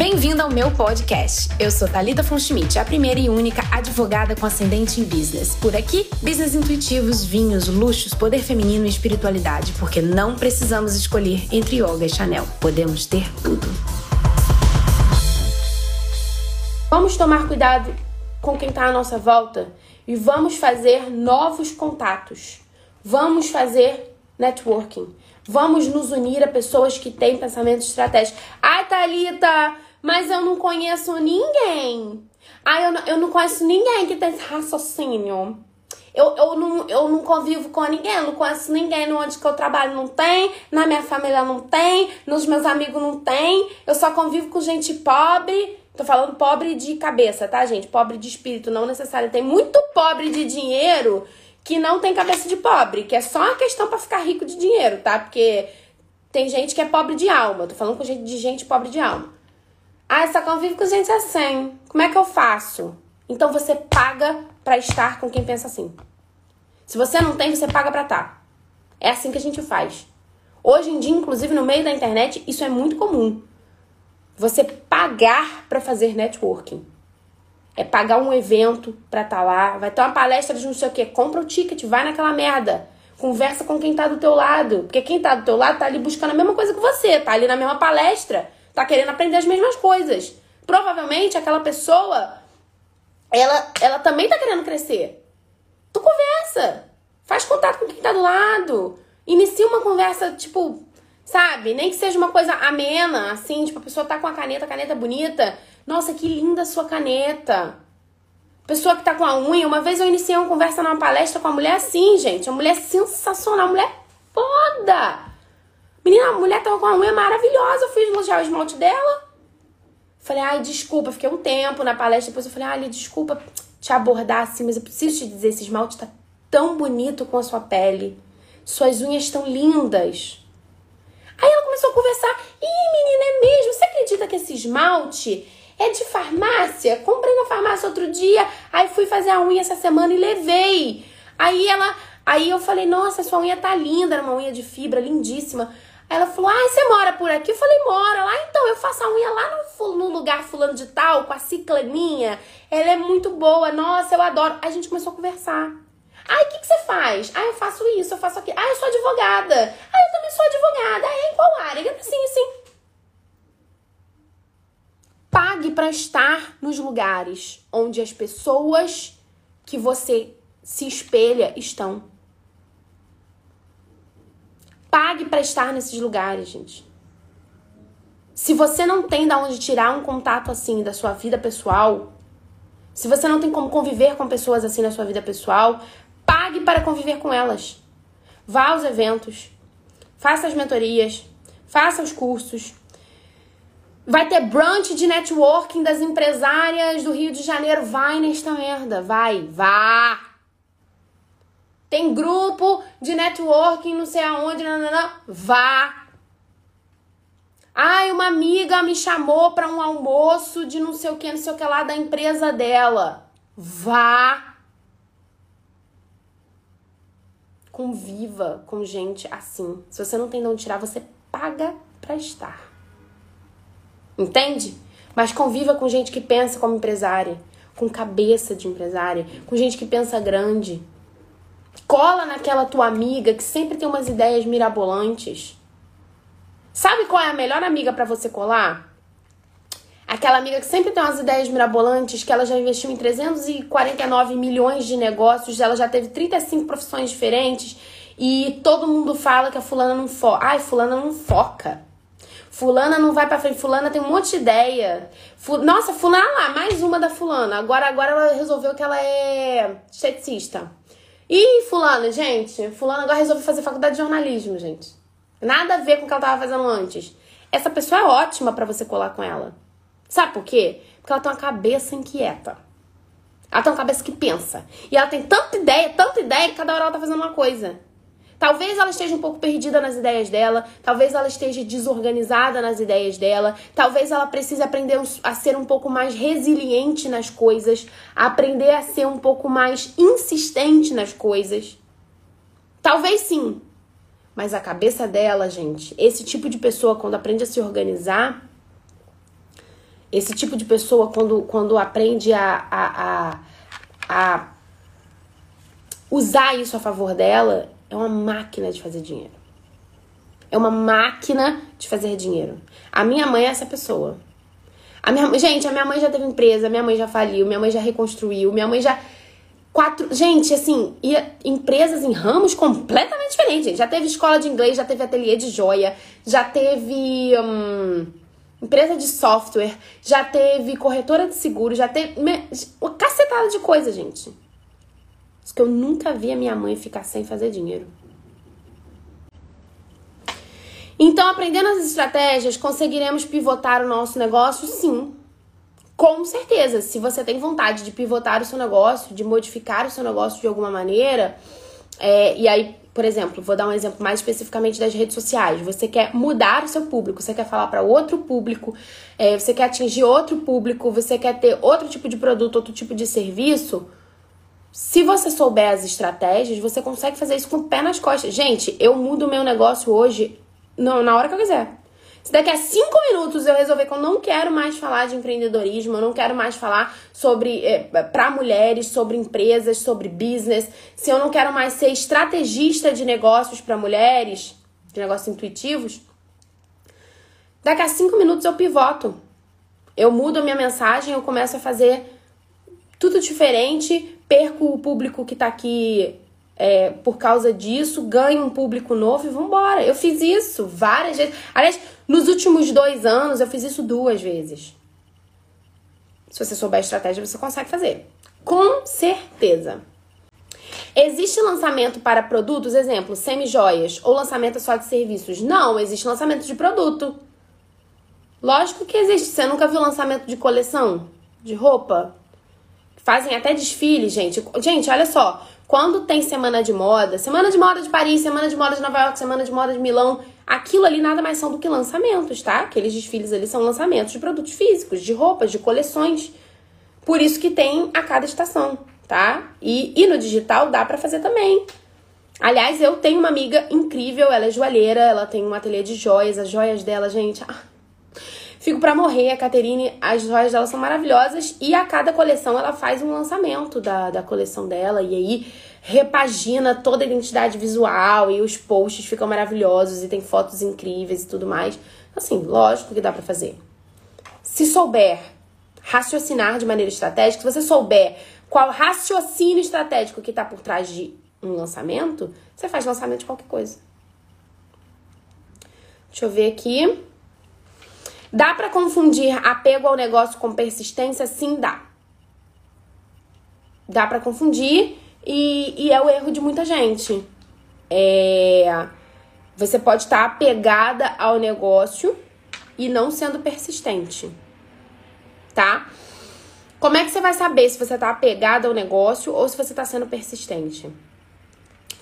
Bem-vindo ao meu podcast. Eu sou Talita Fonschmidt, a primeira e única advogada com ascendente em business. Por aqui, business intuitivos, vinhos, luxos, poder feminino e espiritualidade, porque não precisamos escolher entre yoga e Chanel. Podemos ter tudo. Vamos tomar cuidado com quem está à nossa volta e vamos fazer novos contatos. Vamos fazer networking. Vamos nos unir a pessoas que têm pensamento estratégico. Ai, Thalita, mas eu não conheço ninguém. Ai, eu não, eu não conheço ninguém que tem esse raciocínio. Eu, eu, não, eu não convivo com ninguém, eu não conheço ninguém. Onde que eu trabalho não tem, na minha família não tem, nos meus amigos não tem. Eu só convivo com gente pobre. Tô falando pobre de cabeça, tá, gente? Pobre de espírito, não necessário. Tem muito pobre de dinheiro que não tem cabeça de pobre, que é só uma questão para ficar rico de dinheiro, tá? Porque tem gente que é pobre de alma. Tô falando com gente de gente pobre de alma. Ah, só convive com gente assim. Como é que eu faço? Então você paga para estar com quem pensa assim. Se você não tem, você paga para estar. Tá. É assim que a gente faz. Hoje em dia, inclusive no meio da internet, isso é muito comum. Você pagar para fazer networking. É pagar um evento pra estar tá lá, vai ter uma palestra de não sei o que, compra o ticket, vai naquela merda. Conversa com quem tá do teu lado. Porque quem tá do teu lado tá ali buscando a mesma coisa que você, tá ali na mesma palestra, tá querendo aprender as mesmas coisas. Provavelmente aquela pessoa, ela, ela também tá querendo crescer. Tu conversa. Faz contato com quem tá do lado. Inicia uma conversa, tipo, sabe? Nem que seja uma coisa amena, assim, tipo, a pessoa tá com a caneta, caneta bonita. Nossa, que linda a sua caneta. Pessoa que tá com a unha. Uma vez eu iniciei uma conversa numa palestra com uma mulher assim, gente. Uma mulher sensacional, uma mulher foda. Menina, a mulher tava com a unha maravilhosa. Eu fui elogiar o esmalte dela. Falei, ai, desculpa, fiquei um tempo na palestra. Depois eu falei, ai, desculpa te abordar assim, mas eu preciso te dizer: esse esmalte tá tão bonito com a sua pele. Suas unhas estão lindas. Aí ela começou a conversar. Ih, menina, é mesmo? Você acredita que esse esmalte é de farmácia. Comprei na farmácia outro dia, aí fui fazer a unha essa semana e levei. Aí ela, aí eu falei: "Nossa, sua unha tá linda, era uma unha de fibra lindíssima". Ela falou: "Ah, você mora por aqui?" Eu falei: "Mora lá, então eu faço a unha lá no, no lugar fulano de tal, com a ciclaninha. Ela é muito boa. Nossa, eu adoro". A gente começou a conversar. Ai, o que, que você faz? Ah, eu faço isso, eu faço aquilo. Ah, eu sou advogada. Ah, eu também sou advogada. Ah, em qual área? Assim, assim. Pague para estar nos lugares onde as pessoas que você se espelha estão. Pague para estar nesses lugares, gente. Se você não tem da onde tirar um contato assim da sua vida pessoal, se você não tem como conviver com pessoas assim na sua vida pessoal, pague para conviver com elas. Vá aos eventos, faça as mentorias, faça os cursos, Vai ter brunch de networking das empresárias do Rio de Janeiro. Vai nesta merda, vai, vá. Tem grupo de networking, não sei aonde, não, não, não. vá. Ai, uma amiga me chamou para um almoço de não sei o que, não sei o que lá da empresa dela. Vá. Conviva com gente assim. Se você não tem de onde tirar, você paga para estar. Entende? Mas conviva com gente que pensa como empresária, com cabeça de empresária, com gente que pensa grande. Cola naquela tua amiga que sempre tem umas ideias mirabolantes. Sabe qual é a melhor amiga para você colar? Aquela amiga que sempre tem umas ideias mirabolantes, que ela já investiu em 349 milhões de negócios, ela já teve 35 profissões diferentes e todo mundo fala que a fulana não foca. Ai, fulana não foca. Fulana não vai pra frente. Fulana tem um monte de ideia. Nossa, fulana lá, mais uma da fulana. Agora, agora ela resolveu que ela é esteticista. E fulana, gente, fulana agora resolveu fazer faculdade de jornalismo, gente. Nada a ver com o que ela tava fazendo antes. Essa pessoa é ótima para você colar com ela. Sabe por quê? Porque ela tem uma cabeça inquieta. Ela tem uma cabeça que pensa. E ela tem tanta ideia, tanta ideia, que cada hora ela tá fazendo uma coisa. Talvez ela esteja um pouco perdida nas ideias dela, talvez ela esteja desorganizada nas ideias dela, talvez ela precise aprender a ser um pouco mais resiliente nas coisas, aprender a ser um pouco mais insistente nas coisas. Talvez sim. Mas a cabeça dela, gente, esse tipo de pessoa, quando aprende a se organizar, Esse tipo de pessoa, quando, quando aprende a, a, a, a usar isso a favor dela, é uma máquina de fazer dinheiro. É uma máquina de fazer dinheiro. A minha mãe é essa pessoa. A minha, gente, a minha mãe já teve empresa, minha mãe já faliu, minha mãe já reconstruiu, minha mãe já. Quatro. Gente, assim, ia, empresas em ramos completamente diferentes, gente. Já teve escola de inglês, já teve ateliê de joia, já teve. Hum, empresa de software, já teve corretora de seguro, já teve. Uma cacetada de coisa, gente. Isso que eu nunca vi a minha mãe ficar sem fazer dinheiro. Então, aprendendo as estratégias, conseguiremos pivotar o nosso negócio? Sim. Com certeza. Se você tem vontade de pivotar o seu negócio, de modificar o seu negócio de alguma maneira, é, e aí, por exemplo, vou dar um exemplo mais especificamente das redes sociais. Você quer mudar o seu público, você quer falar para outro público, é, você quer atingir outro público, você quer ter outro tipo de produto, outro tipo de serviço. Se você souber as estratégias, você consegue fazer isso com o pé nas costas. Gente, eu mudo o meu negócio hoje não, na hora que eu quiser. Se daqui a cinco minutos eu resolver que eu não quero mais falar de empreendedorismo, eu não quero mais falar sobre é, para mulheres, sobre empresas, sobre business, se eu não quero mais ser estrategista de negócios para mulheres, de negócios intuitivos, daqui a cinco minutos eu pivoto. Eu mudo a minha mensagem, eu começo a fazer tudo diferente, perco o público que tá aqui é, por causa disso, ganho um público novo e vambora. Eu fiz isso várias vezes. Aliás, nos últimos dois anos eu fiz isso duas vezes. Se você souber a estratégia, você consegue fazer. Com certeza. Existe lançamento para produtos, exemplo, semi-joias, ou lançamento só de serviços? Não, existe lançamento de produto. Lógico que existe. Você nunca viu lançamento de coleção? De roupa? Fazem até desfile, gente. Gente, olha só. Quando tem semana de moda, semana de moda de Paris, semana de moda de Nova York, semana de moda de Milão, aquilo ali nada mais são do que lançamentos, tá? Aqueles desfiles ali são lançamentos de produtos físicos, de roupas, de coleções. Por isso que tem a cada estação, tá? E, e no digital dá para fazer também. Aliás, eu tenho uma amiga incrível, ela é joalheira, ela tem um ateliê de joias, as joias dela, gente. Ah, fico pra morrer, a Caterine, as joias dela são maravilhosas e a cada coleção ela faz um lançamento da, da coleção dela e aí repagina toda a identidade visual e os posts ficam maravilhosos e tem fotos incríveis e tudo mais. Assim, lógico que dá para fazer. Se souber raciocinar de maneira estratégica, se você souber qual raciocínio estratégico que está por trás de um lançamento, você faz lançamento de qualquer coisa. Deixa eu ver aqui. Dá para confundir apego ao negócio com persistência? Sim, dá. Dá para confundir e, e é o erro de muita gente. É, você pode estar apegada ao negócio e não sendo persistente, tá? Como é que você vai saber se você está apegada ao negócio ou se você está sendo persistente?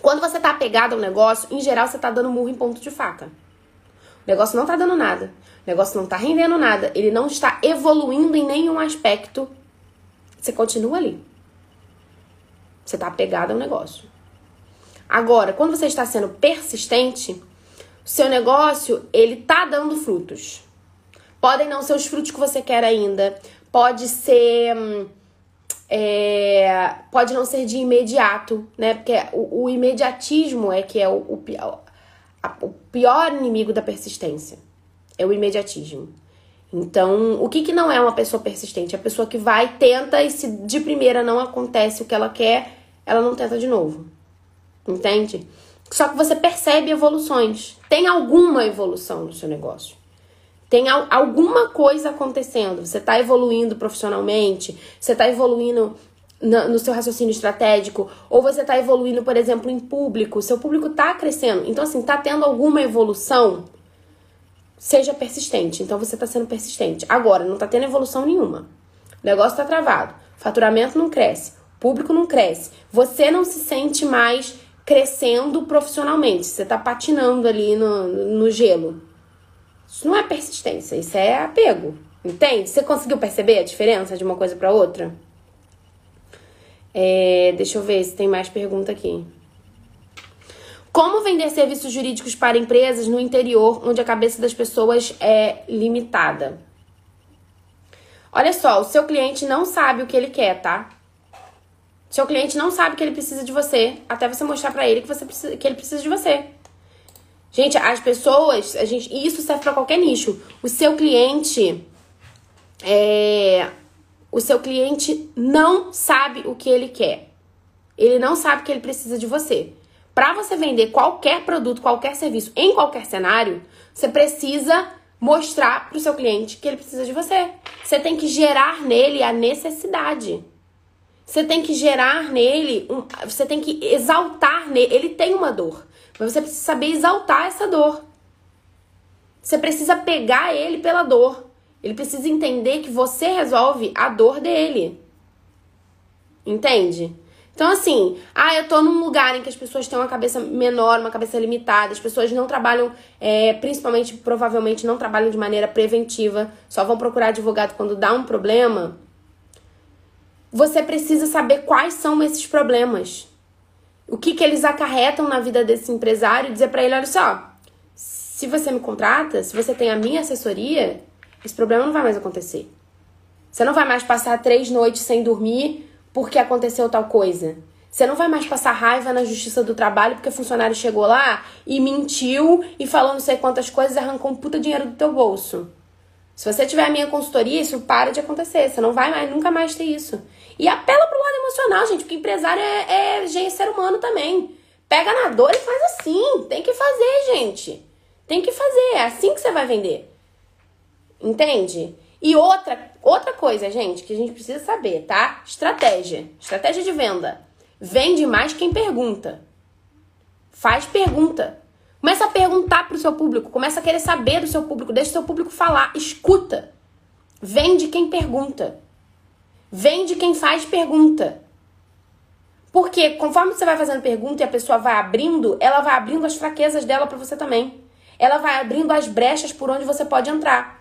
Quando você está apegado ao negócio, em geral você está dando murro em ponto de faca. O negócio não está dando nada. O negócio não está rendendo nada. Ele não está evoluindo em nenhum aspecto. Você continua ali. Você está apegado ao negócio. Agora, quando você está sendo persistente, seu negócio ele tá dando frutos. Podem não ser os frutos que você quer ainda. Pode ser. Hum, é, pode não ser de imediato, né? Porque o, o imediatismo é que é o, o, o pior inimigo da persistência. É o imediatismo. Então, o que, que não é uma pessoa persistente? É a pessoa que vai, tenta e se de primeira não acontece o que ela quer, ela não tenta de novo. Entende? Só que você percebe evoluções. Tem alguma evolução no seu negócio. Tem alguma coisa acontecendo. Você está evoluindo profissionalmente, você está evoluindo no seu raciocínio estratégico, ou você está evoluindo, por exemplo, em público. Seu público está crescendo. Então, assim, está tendo alguma evolução. Seja persistente. Então, você está sendo persistente. Agora, não está tendo evolução nenhuma. O negócio está travado. Faturamento não cresce público não cresce. Você não se sente mais crescendo profissionalmente. Você tá patinando ali no, no gelo. Isso não é persistência, isso é apego. Entende? Você conseguiu perceber a diferença de uma coisa para outra? É, deixa eu ver se tem mais pergunta aqui. Como vender serviços jurídicos para empresas no interior, onde a cabeça das pessoas é limitada? Olha só, o seu cliente não sabe o que ele quer, tá? Seu cliente não sabe que ele precisa de você, até você mostrar para ele que, você precisa, que ele precisa de você. Gente, as pessoas, a gente, isso serve para qualquer nicho. O seu cliente é, o seu cliente não sabe o que ele quer. Ele não sabe que ele precisa de você. Para você vender qualquer produto, qualquer serviço, em qualquer cenário, você precisa mostrar para o seu cliente que ele precisa de você. Você tem que gerar nele a necessidade. Você tem que gerar nele, um, você tem que exaltar nele. Ele tem uma dor, mas você precisa saber exaltar essa dor. Você precisa pegar ele pela dor. Ele precisa entender que você resolve a dor dele. Entende? Então, assim, ah, eu tô num lugar em que as pessoas têm uma cabeça menor, uma cabeça limitada, as pessoas não trabalham, é, principalmente, provavelmente, não trabalham de maneira preventiva, só vão procurar advogado quando dá um problema você precisa saber quais são esses problemas. O que, que eles acarretam na vida desse empresário e dizer para ele: olha só, se você me contrata, se você tem a minha assessoria, esse problema não vai mais acontecer. Você não vai mais passar três noites sem dormir porque aconteceu tal coisa. Você não vai mais passar raiva na justiça do trabalho porque o funcionário chegou lá e mentiu e falou não sei quantas coisas e arrancou um puta dinheiro do teu bolso. Se você tiver a minha consultoria, isso para de acontecer. Você não vai mais, nunca mais ter isso. E apela pro lado emocional, gente, porque empresário é, é gente, ser humano também. Pega na dor e faz assim. Tem que fazer, gente. Tem que fazer. É assim que você vai vender. Entende? E outra, outra coisa, gente, que a gente precisa saber, tá? Estratégia. Estratégia de venda. Vende mais quem pergunta. Faz pergunta. Começa a perguntar pro seu público, começa a querer saber do seu público, deixa o seu público falar, escuta. Vende quem pergunta. Vende quem faz pergunta. Porque conforme você vai fazendo pergunta e a pessoa vai abrindo, ela vai abrindo as fraquezas dela para você também. Ela vai abrindo as brechas por onde você pode entrar.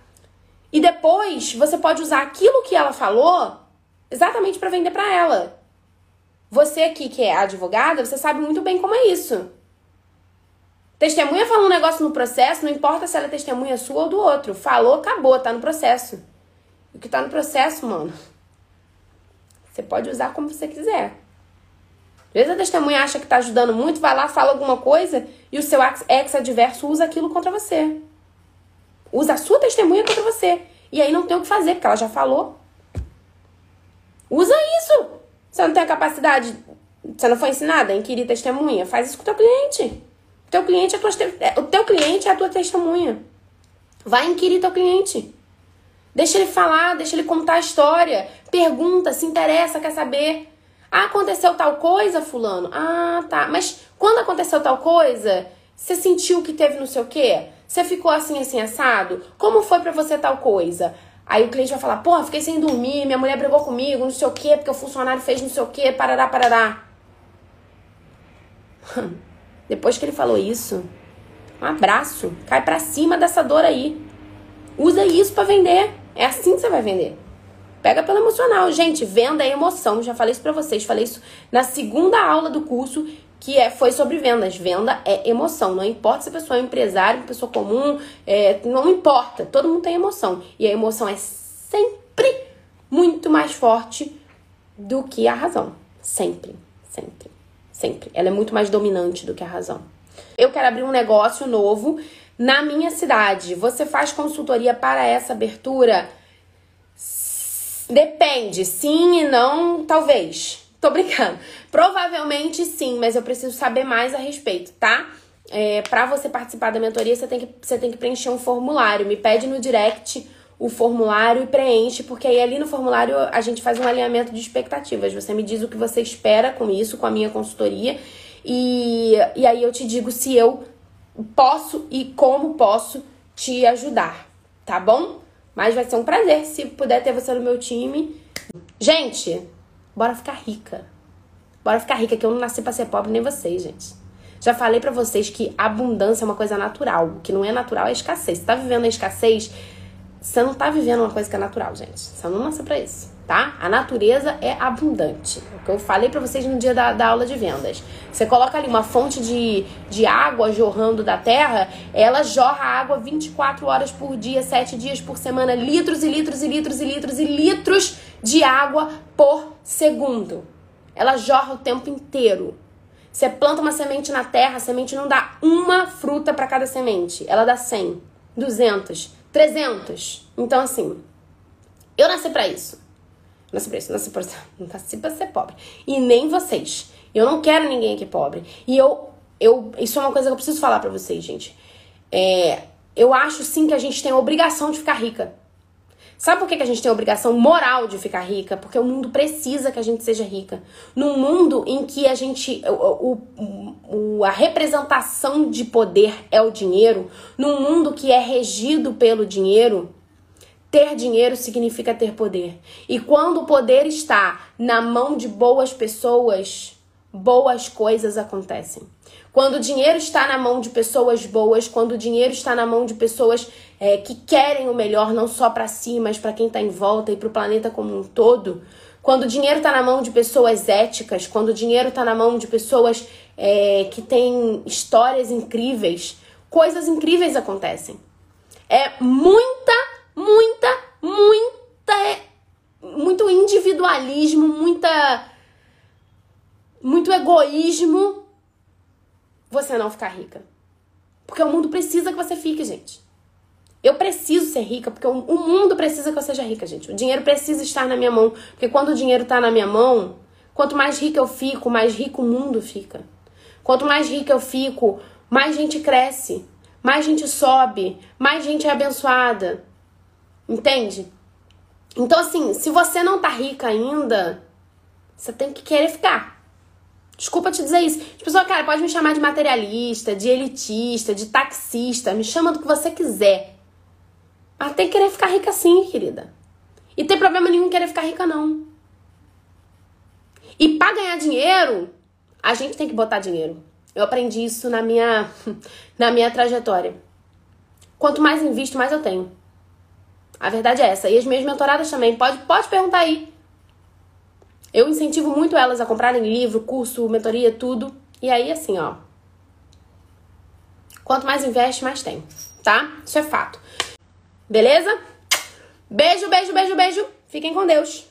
E depois você pode usar aquilo que ela falou exatamente para vender para ela. Você aqui que é advogada, você sabe muito bem como é isso. Testemunha fala um negócio no processo, não importa se ela é testemunha sua ou do outro. Falou, acabou, tá no processo. O que tá no processo, mano, você pode usar como você quiser. Às vezes a testemunha acha que está ajudando muito, vai lá, fala alguma coisa e o seu ex-adverso usa aquilo contra você. Usa a sua testemunha contra você. E aí não tem o que fazer, porque ela já falou. Usa isso! Você não tem a capacidade, você não foi ensinada a inquirir testemunha? Faz isso com o teu cliente. O teu cliente é, tua, é, o teu cliente é a tua testemunha. Vai inquirir teu cliente. Deixa ele falar, deixa ele contar a história. Pergunta, se interessa, quer saber. Ah, aconteceu tal coisa, fulano? Ah, tá. Mas quando aconteceu tal coisa, você sentiu que teve não sei o quê? Você ficou assim, assim, assado? Como foi para você tal coisa? Aí o cliente vai falar, pô, fiquei sem dormir, minha mulher brigou comigo, não sei o quê, porque o funcionário fez não sei o quê, parará, parará. Depois que ele falou isso, um abraço, cai pra cima dessa dor aí. Usa isso para vender. É assim que você vai vender. Pega pelo emocional. Gente, venda é emoção. Já falei isso pra vocês. Falei isso na segunda aula do curso, que é, foi sobre vendas. Venda é emoção. Não importa se a pessoa é empresário, pessoa comum, é, não importa. Todo mundo tem emoção. E a emoção é sempre muito mais forte do que a razão. Sempre, sempre, sempre. Ela é muito mais dominante do que a razão. Eu quero abrir um negócio novo na minha cidade, você faz consultoria para essa abertura? Depende, sim e não, talvez. Tô brincando. Provavelmente sim, mas eu preciso saber mais a respeito, tá? É, para você participar da mentoria, você tem, que, você tem que preencher um formulário. Me pede no direct o formulário e preenche, porque aí ali no formulário a gente faz um alinhamento de expectativas. Você me diz o que você espera com isso, com a minha consultoria, e, e aí eu te digo se eu posso e como posso te ajudar, tá bom? Mas vai ser um prazer se puder ter você no meu time. Gente, bora ficar rica. Bora ficar rica, que eu não nasci pra ser pobre nem vocês, gente. Já falei para vocês que abundância é uma coisa natural. O que não é natural é escassez. Você tá vivendo a escassez, você não tá vivendo uma coisa que é natural, gente. Você não nasceu pra isso, tá? A natureza é abundante. É o que eu falei pra vocês no dia da, da aula de vendas. Você coloca ali uma fonte de, de água jorrando da terra, ela jorra água 24 horas por dia, 7 dias por semana, litros e litros e litros e litros e litros de água por segundo. Ela jorra o tempo inteiro. Você planta uma semente na terra, a semente não dá uma fruta para cada semente. Ela dá 100, 200, 300. Então, assim, eu nasci para isso. Nasci pra isso, nasci pra, nasci pra ser pobre. E nem vocês. Eu não quero ninguém aqui pobre. E eu, eu isso é uma coisa que eu preciso falar para vocês, gente. É, eu acho sim que a gente tem a obrigação de ficar rica. Sabe por que a gente tem a obrigação moral de ficar rica? Porque o mundo precisa que a gente seja rica. Num mundo em que a gente. O, o, a representação de poder é o dinheiro, num mundo que é regido pelo dinheiro, ter dinheiro significa ter poder. E quando o poder está na mão de boas pessoas, boas coisas acontecem. Quando o dinheiro está na mão de pessoas boas, quando o dinheiro está na mão de pessoas é, que querem o melhor, não só para si, mas para quem está em volta e para o planeta como um todo, quando o dinheiro está na mão de pessoas éticas, quando o dinheiro está na mão de pessoas é, que têm histórias incríveis, coisas incríveis acontecem. É muita, muita, muita, é, muito individualismo, muita, muito egoísmo você não ficar rica. Porque o mundo precisa que você fique, gente. Eu preciso ser rica, porque o mundo precisa que eu seja rica, gente. O dinheiro precisa estar na minha mão. Porque quando o dinheiro está na minha mão, quanto mais rica eu fico, mais rico o mundo fica. Quanto mais rica eu fico, mais gente cresce, mais gente sobe, mais gente é abençoada. Entende? Então, assim, se você não tá rica ainda, você tem que querer ficar. Desculpa te dizer isso. As pessoas, cara, pode me chamar de materialista, de elitista, de taxista, me chama do que você quiser. Mas tem que querer ficar rica sim, querida. E tem problema nenhum querer ficar rica, não. E para ganhar dinheiro, a gente tem que botar dinheiro. Eu aprendi isso na minha, na minha trajetória. Quanto mais invisto, mais eu tenho. A verdade é essa. E as minhas mentoradas também. Pode, pode perguntar aí. Eu incentivo muito elas a comprarem livro, curso, mentoria, tudo. E aí, assim, ó. Quanto mais investe, mais tem, tá? Isso é fato. Beleza? Beijo, beijo, beijo, beijo. Fiquem com Deus.